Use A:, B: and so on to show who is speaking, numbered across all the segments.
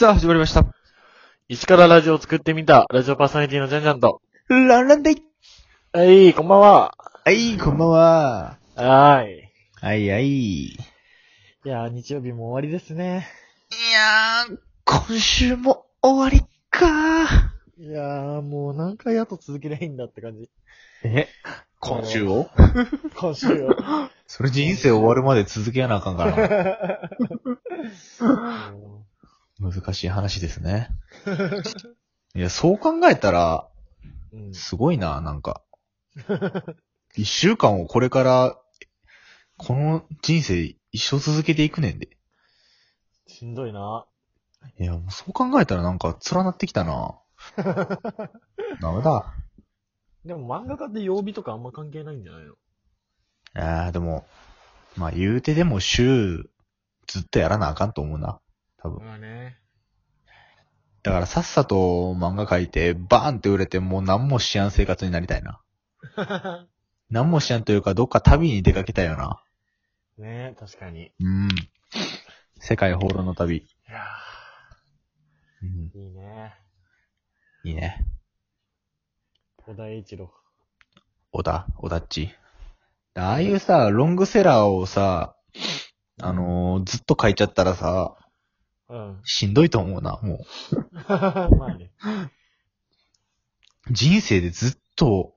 A: さあ、始まりました。
B: 一からラジオを作ってみた、ラジオパーソナリティのジャンジャンと。
A: ランランでい
B: はい、こんばんは。
A: はい、こんばんは。
B: はーい。
A: はいはい。い
B: いやー、日曜日も終わりですね。
A: やー、今週も終わりか
B: いやー、もう何回あと続けりゃいいんだって感じ。
A: え？今週を？
B: 今週を。
A: それ人生終わるまで続けやなあかんからな。
B: も
A: 難しい話ですね。いや、そう考えたら、
B: ううん
A: すごいな、なんか。一週間をこれから、この人生一生続けていくねんで。
B: しんどいな。
A: いや、もうそう考えたらなんか連なってきたな。ダメだ。
B: でも漫画家って曜日とかあんま関係ないんじゃないの？
A: ああ、でも、まあ言うてでも週、ずっとやらなあかんと思うな。多分。
B: まあね。
A: だからさっさと漫画描いて、バーンって売れてもう何もしやん生活になりたいな。何もしやんというか、どっか旅に出かけたいよな。
B: ね確かに。い
A: うん。世界放浪の旅。
B: や
A: うん。
B: ー、いいね。
A: いいね。
B: 小田栄一郎。
A: 小田、小田っち。ああいうさ、ロングセラーをさ、あのーずっと書いちゃったらさ、
B: うん。
A: しんどいと思うな、も
B: まあね。
A: う。人生でずっと、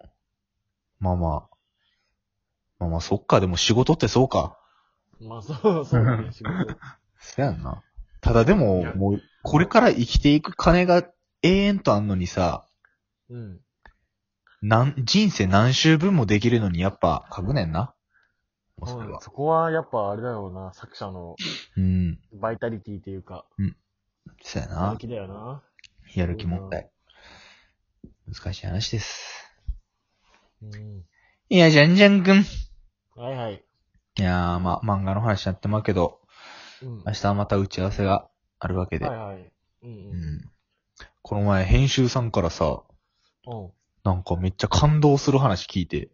A: まあまあ、まあまあ、そっか、でも仕事ってそうか。
B: まあそう、そうだね、仕事。
A: そやんな。ただで
B: い
A: も
B: や、
A: もう、これから生きていく金が永遠とあんのにさ、
B: うん。
A: なん、人生何周分もできるのにやっぱ書くねんな。もうそれは。
B: うんそこはやっぱあれだろうな、作者の
A: うん。
B: バイタリティというか、
A: そや
B: や
A: な
B: る。気だよな。
A: やる気問題。難しい話です。
B: うん。
A: いや、じゃんじゃんくん。い
B: はいはい。
A: やー、まあ、漫画の話やってますけど、
B: うん。
A: 明日はまた打ち合わせがあるわけで。
B: はいはい。うん
A: うん。この前、編集さんからさ、
B: うん。
A: なんかめっちゃ感動する話聞いて、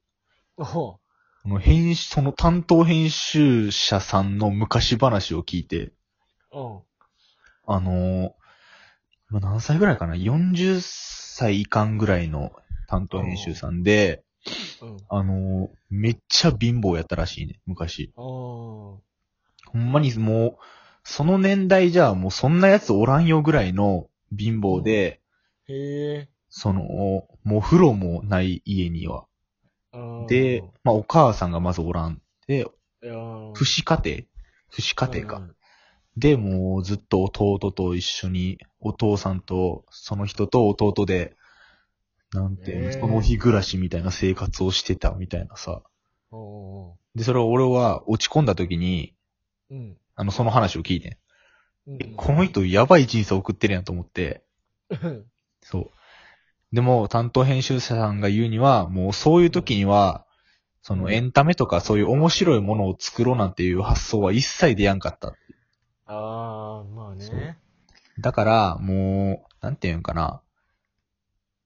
B: お
A: この編集、その担当編集者さんの昔話を聞いて、
B: うん。
A: あのー、今何歳ぐらいかな ?40 歳以下ぐらいの担当編集さんで、
B: うん。
A: あのー、めっちゃ貧乏やったらしいね、昔。
B: うん。
A: ほんまにもう、その年代じゃもうそんなやつおらんよぐらいの貧乏で、
B: へえ。
A: その、もう風呂もない家には。
B: うん
A: で、まあお母さんがまずおらん。で、不死家庭？不死家庭か。
B: うん
A: で、もうずっと弟と一緒に、お父さんと、その人と弟で、なんていうの、その日暮らしみたいな生活をしてたみたいなさ。で、それを俺は落ち込んだ時に、
B: おううん。
A: あの、その話を聞いてん。
B: うん
A: え、この人やばい人生送ってるやんと思って、
B: うん。
A: そう。でも、担当編集者さんが言うには、もうそういう時には、そのエンタメとかそういう面白いものを作ろうなんていう発想は一切出やんかった。
B: ああ、まあね。
A: だから、もう、なんていうんかな。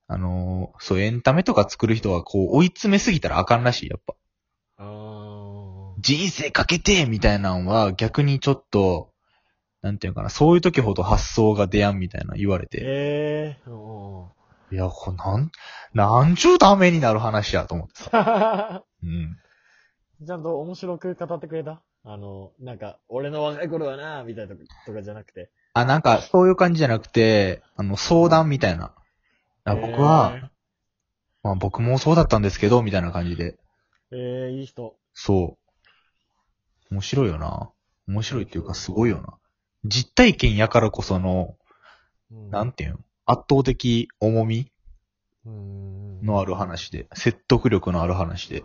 A: あのーそう、エンタメとか作る人はこう追い詰めすぎたらあかんらしい、やっぱ。
B: ああ。
A: 人生かけてみたいなのは逆にちょっと、なんていうかな、そういう時ほど発想が出やんみたいな言われて。
B: ええ。おう
A: いや、これなん、なんちゅうためになる話やと思ってさ。
B: お う
A: うん。
B: ちゃんと面白く語ってくれた？あの、なんか、俺の若い頃はな、みたいなととかじゃなくて。
A: あ、なんか、そういう感じじゃなくて、あの、相談みたいな。あ僕は、まあ僕もそうだったんですけど、みたいな感じで。
B: えー、えー、いい人。
A: そう。面白いよな。面白いっていうかすごいよな。実体験やからこその、
B: うん
A: なんていうの圧倒的重み
B: うん。
A: のある話で、説得力のある話で。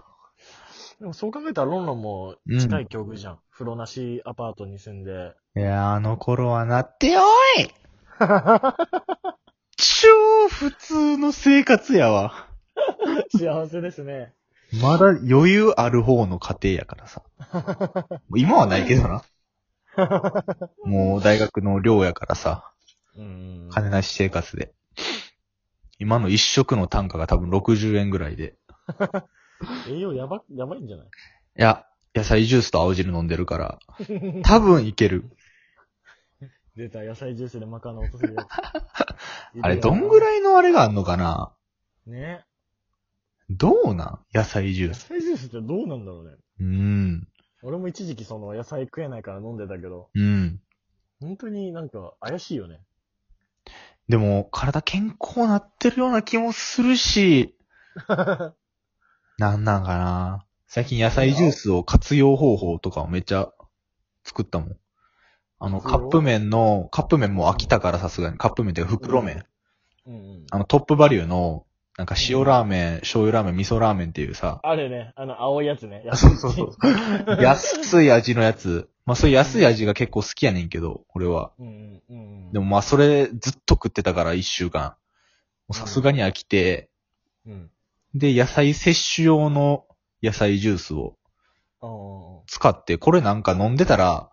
B: でもそう考えたらロンロンも近い境遇じゃん。風呂なしアパートに住んで。
A: いやー、あの頃はなってよーい 超普通の生活やわ。
B: 幸せですね。
A: まだ余裕ある方の家庭やからさ。今はないけどな。もう大学の寮やからさ、
B: うん。
A: 金なし生活で。今の一食の単価が多分60円ぐらいで。
B: 栄養やば、やばいんじゃない？
A: いや、野菜ジュースと青汁飲んでるから、多分いける。
B: 出た、野菜ジュースでマカロン落とせるやつ。
A: あれ、どんぐ
B: い
A: らいのあれがあんのかな？
B: ね。
A: どうなん？野菜ジュ
B: 野
A: ース。
B: 菜ジュースってどうなんだろうね。
A: うん。
B: 俺も一時期その野菜食えないから飲んでたけど、
A: うん。
B: 本当になんか怪しいよね。
A: でも、体健康なってるような気もするし、なんなんかな。最近野菜ジュースを活用方法とかをめっちゃ作ったもん。あの、カップ麺の、カップ麺も飽きたからさすがに。カップ麺っていうか袋麺。
B: うんうん。
A: あの、トップバリューの、なんか塩ラーメン、醤油ラーメン、味噌ラーメンっていうさ、
B: あるね。あの、青いやつね。
A: そうそうそう。安い味のやつ。まあそういう安い味が結構好きやねんけど、俺は。
B: うんうんうんうん。
A: でもまあそれずっと食ってたから一週間。さすがに飽きて、
B: うん。
A: で、野菜摂取用の野菜ジュースを
B: あ
A: 使って、これなんか飲んでたら、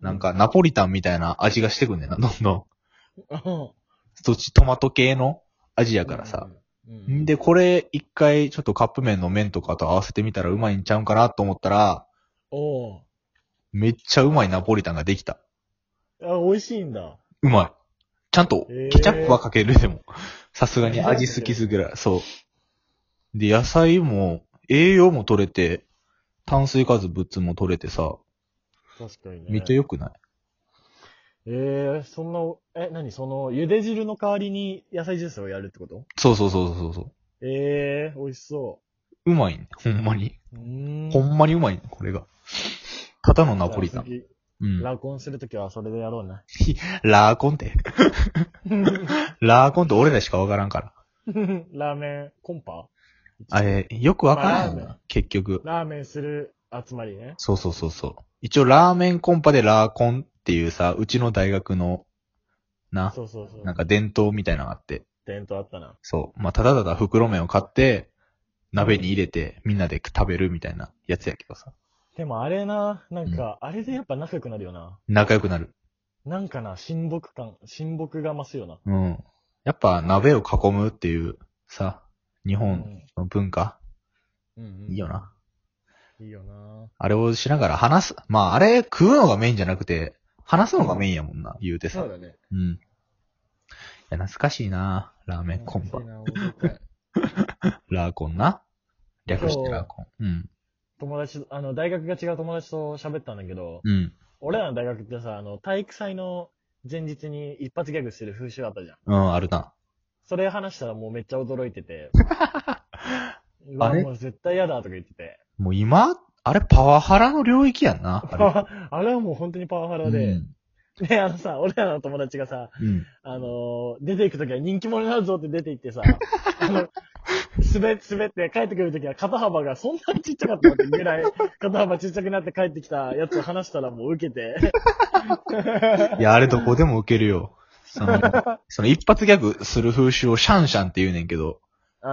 A: なんかナポリタンみたいな味がしてくんねんな、どんどん。
B: あ。
A: そっちトマト系の味やからさ。
B: うん。うん
A: んで、これ一回ちょっとカップ麺の麺とかと合わせてみたらうまいんちゃうんかなと思ったら、
B: おー
A: めっちゃうまいナポリタンができた。
B: あ、美味しいんだ。
A: うまい。ちゃんと
B: へー
A: ケチャップはかけるでも。さすがに味好きすぐらい。そう。で、野菜も栄養も取れて、炭水化物も取れてさ、
B: 確かにね。
A: めっちゃ良くない？
B: ええそんな、え、何？その、茹で汁の代わりに野菜ジュースをやるってこと？
A: そうそうそうそうそう。
B: ええ美味しそう
A: まいね。ほんまに。
B: う。うーん。
A: ほんまにうまいね、これが。ただのナポリタン。うん
B: 次。ラコンするときはそれでやろうな。
A: ラーコンって。ラーコンって俺らしかわからんから。
B: ラーメンコンパ？
A: あれ、よくわからんよ
B: まあ
A: 結局。
B: ラーメンする集まりね。
A: そうそうそうそう。一応ラーメンコンパでラーコンっていうさ、うちの大学の、な、
B: そうそうそう。
A: なんか伝統みたいなのがあって。
B: 伝統あったな。
A: そう。まあ、ただただ袋麺を買って、鍋に入れて、みんなで食べるみたいなやつやけどさ。
B: でもあれな、なんか、あれでやっぱ仲良くなるよな。
A: 仲良くなる。
B: なんかな、親睦感、親睦が増すよな。
A: うん。やっぱ鍋を囲むっていう、さ、日本の文化、
B: うん。うんうん
A: いいよな。。
B: いいよな。
A: あれをしながら話す。まあ、あれ食うのがメインじゃなくて、話すのがメインやもんな、言うてさ。
B: そうだね。
A: うん。いや、懐かしいなラーメンコンパ ラーコンな？略してラーコン。うん。
B: 友達と、あの、大学が違う友達と喋ったんだけど、
A: うん。
B: 俺らの大学ってさ、あの、体育祭の前日に一発ギャグする風習あったじゃん。
A: うん、あるな。
B: それ話したらもうめっちゃ驚いてて。う
A: あれ？
B: わもう絶対嫌だとか言ってて。
A: もう今、あれパワハラの領域やんな。あれ
B: あれはもう本当にパワハラで。で、あのさ、俺らの友達がさ、
A: うん。うん。
B: あのー出ていくときは人気者になるぞって出て行ってさ、あの、滑って滑って帰ってくるときは肩幅がそんなにちっちゃかったってぐらい、肩幅ちっちゃくなって帰ってきたやつを話したらもう受けて。
A: いや、あれどこでも受けるよ。その、その一発ギャグする風習をシャンシャンって言うねんけど、
B: う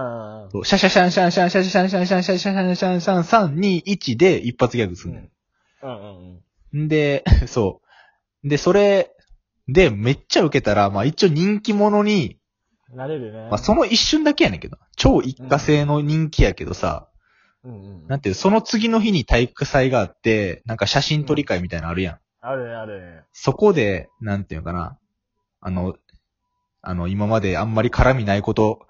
B: ん
A: そうシャシャシャンシャンシャンシャシャシャンシャンシャンシャンシャンシャンシャン3、2、1で一発ギャグす
B: ん
A: のん。
B: うんうんん
A: で、そう。で、それ、で、めっちゃ受けたら、まあ一応人気者に、
B: なれるね。
A: まあその一瞬だけやねんけど、超一過性の人気やけどさ、
B: うんうん。
A: なんていう、その次の日に体育祭があって、なんか写真撮り会みたいなのあるやん。
B: あるね、あるね。
A: そこで、なんていうのかな、あの、あの、今まであんまり絡みないこと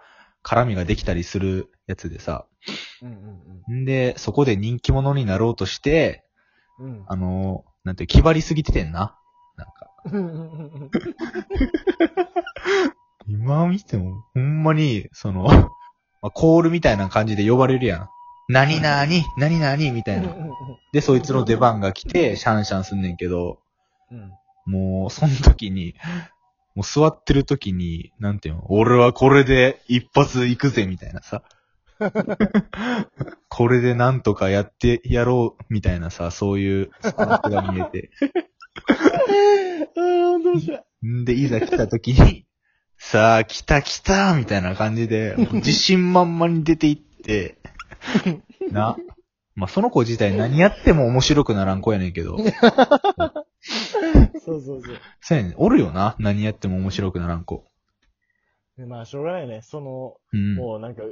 A: 絡みができたりするやつでさ、
B: うんうん
A: んで、そこで人気者になろうとして、
B: うん。うん。
A: あの、なんて気張りすぎててんな。なんか、今見ても、ほんまに、その、まあ、コールみたいな感じで呼ばれるやん。何々、何々みたいな。で、そいつの出番が来て、シャンシャンすんねんけど、
B: うん。
A: もう、その時に、もう座ってる時に、なんていうの、俺はこれで一発行くぜ、みたいなさ。これでなんとかやってやろう、みたいなさ、そういうスタンスが見えて。
B: どうしよ
A: んで、いざ来た時に、さあ、来た来たみたいな感じで、もう自信満々に出ていって、な。まあ、その子自体何やっても面白くならん子やねんけど、
B: う。そうそうそう。
A: そうやねん。おるよな。何やっても面白くならん子。
B: でまあ、しょうがないね。その、
A: うん。
B: もうなんか、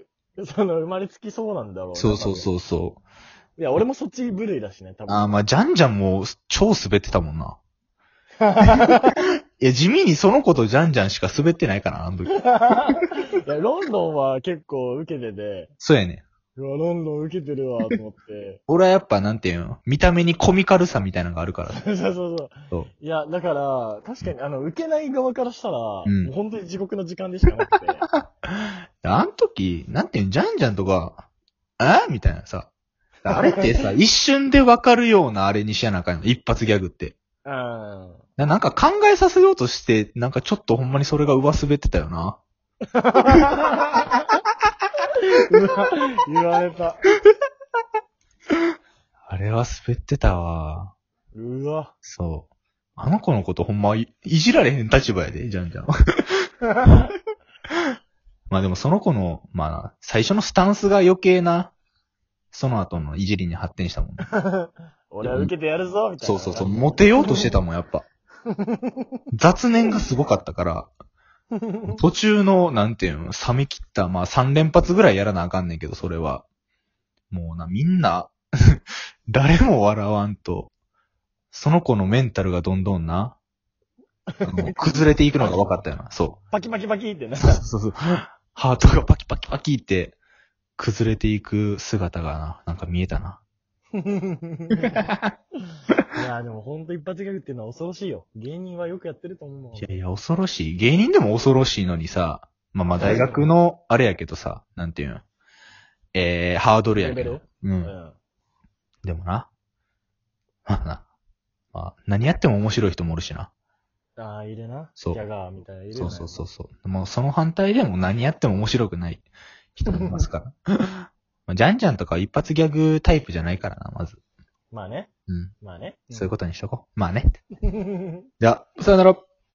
B: その、生まれつきそうなんだろうな。
A: そうそうそうそう。
B: う。いや、俺もそっち部類だしね、多分。
A: あーまあ、ジャンジャンも超滑ってたもんな。いや、地味にその子とジャンジャンしか滑ってないからな、あの時。
B: いや、ロンドンは結構受けてて、
A: そうやね。
B: うわ、ロンドン受けてるわ、と思って。
A: 俺はやっぱ、なんていうの？見た目にコミカルさみたいなのがあるから。
B: そうそうそう。
A: そう
B: いや、だから、確かに、あの、受けない側からしたら、
A: ん
B: もう本当に地獄の時間でしかなくて。
A: あの時、なんていうの？ジャンジャンとか、え？みたいなさ。あれってさ、一瞬でわかるようなあれにしやなあかんの。一発ギャグって。
B: うん。
A: ななんか考えさせようとして、なんかちょっとほんまにそれが上滑ってたよな。
B: うわ言われた。
A: あれは滑ってたわ。
B: うわ。
A: そう。あの子のことほんまい、いじられへん立場やで、じゃんじゃん。まあでもその子の、まあ、最初のスタンスが余計な、その後のいじりに発展したもんね。
B: 俺は受けてやるぞ、みたいな。
A: そうそうそう、モテようとしてたもん、やっぱ。雑念がすごかったから、途中の、なんていうの、冷め切った、まあ3連発ぐらいやらなあかんねんけど、それは。もうな、みんな、誰も笑わんと、その子のメンタルがどんどんな、崩れていくのが分かったよな。そ
B: パキパキパキってな
A: う。。そうそうそう。ハートがパキパキパキって、崩れていく姿がな、なんか見えたな。
B: いや、でもほんと一発ギャグっていうのは恐ろしいよ。芸人はよくやってると思う。
A: いやいや、恐ろしい。芸人でも恐ろしいのにさ、まあまあ大学の、あれやけどさ、なんていうの。えー、ハードルやけど
B: レベル？
A: う。
B: うんん。
A: でもな。まあな。まあ、何やっても面白い人もおるしな。
B: ああ、いるな。
A: そう
B: ギャガーみたいな、いる
A: そうそうそうそう。もうその反対でも何やっても面白くない人もいますから。まあ、ジャンジャンとかは一発ギャグタイプじゃないからな、まず。
B: まあね。
A: うん。
B: まあね。
A: そういうことにしとこう。まあね。
B: と。
A: じゃあ、さよなら。